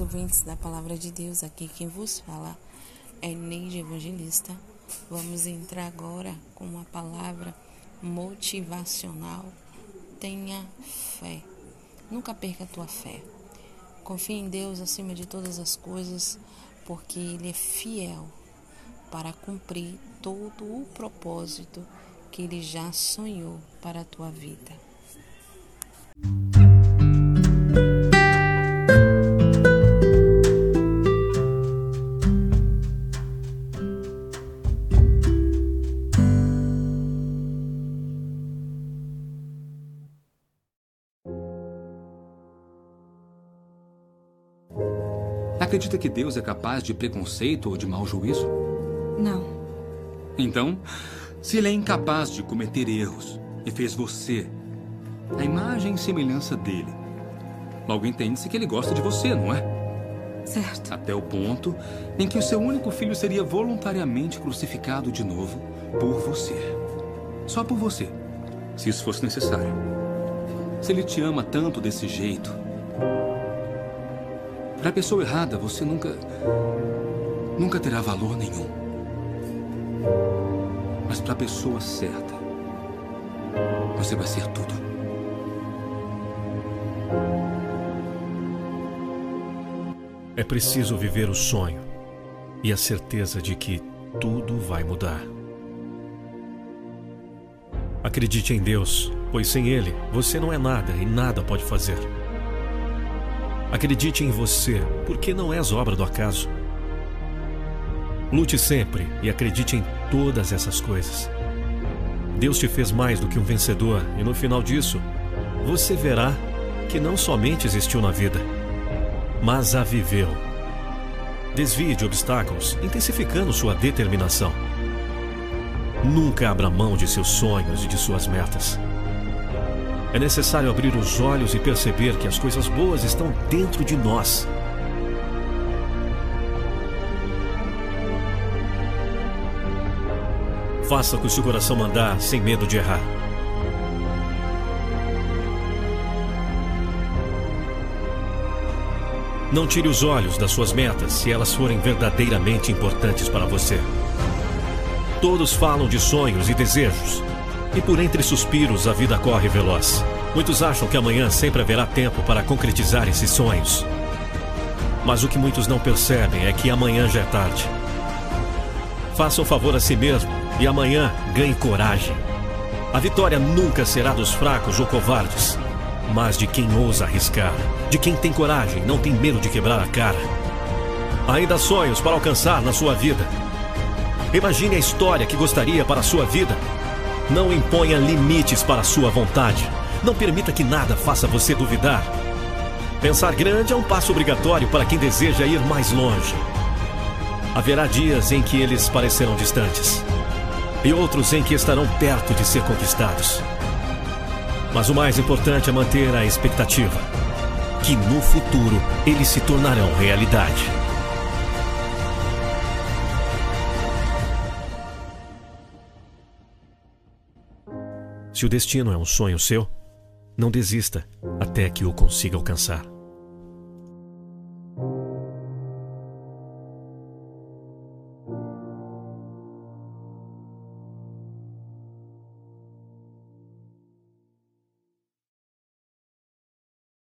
ouvintes da Palavra de Deus, aqui quem vos fala é Neide Evangelista. Vamos entrar agora com uma palavra motivacional. Tenha fé. Nunca perca a tua fé. Confie em Deus acima de todas as coisas, porque Ele é fiel para cumprir todo o propósito que Ele já sonhou para a tua vida. Acredita que Deus é capaz de preconceito ou de mau juízo? Não. Então, se Ele é incapaz de cometer erros e fez você, a imagem e semelhança dele, logo entende-se que Ele gosta de você, não é? Certo. Até o ponto em que o seu único filho seria voluntariamente crucificado de novo por você. Só por você, se isso fosse necessário. Se Ele te ama tanto desse jeito, para a pessoa errada, você nunca. nunca terá valor nenhum. Mas para a pessoa certa, você vai ser tudo. É preciso viver o sonho e a certeza de que tudo vai mudar. Acredite em Deus, pois sem Ele você não é nada e nada pode fazer. Acredite em você, porque não és obra do acaso. Lute sempre e acredite em todas essas coisas. Deus te fez mais do que um vencedor, e no final disso, você verá que não somente existiu na vida, mas a viveu. Desvie de obstáculos, intensificando sua determinação. Nunca abra mão de seus sonhos e de suas metas. É necessário abrir os olhos e perceber que as coisas boas estão dentro de nós. Faça que o seu coração mandar, sem medo de errar. Não tire os olhos das suas metas se elas forem verdadeiramente importantes para você. Todos falam de sonhos e desejos, e por entre suspiros a vida corre veloz. Muitos acham que amanhã sempre haverá tempo para concretizar esses sonhos. Mas o que muitos não percebem é que amanhã já é tarde. Faça um favor a si mesmo e amanhã ganhe coragem. A vitória nunca será dos fracos ou covardes, mas de quem ousa arriscar, de quem tem coragem, não tem medo de quebrar a cara. Ainda há sonhos para alcançar na sua vida. Imagine a história que gostaria para a sua vida não imponha limites para sua vontade. Não permita que nada faça você duvidar. Pensar grande é um passo obrigatório para quem deseja ir mais longe. Haverá dias em que eles parecerão distantes e outros em que estarão perto de ser conquistados. Mas o mais importante é manter a expectativa que no futuro eles se tornarão realidade. Se o destino é um sonho seu, não desista até que o consiga alcançar.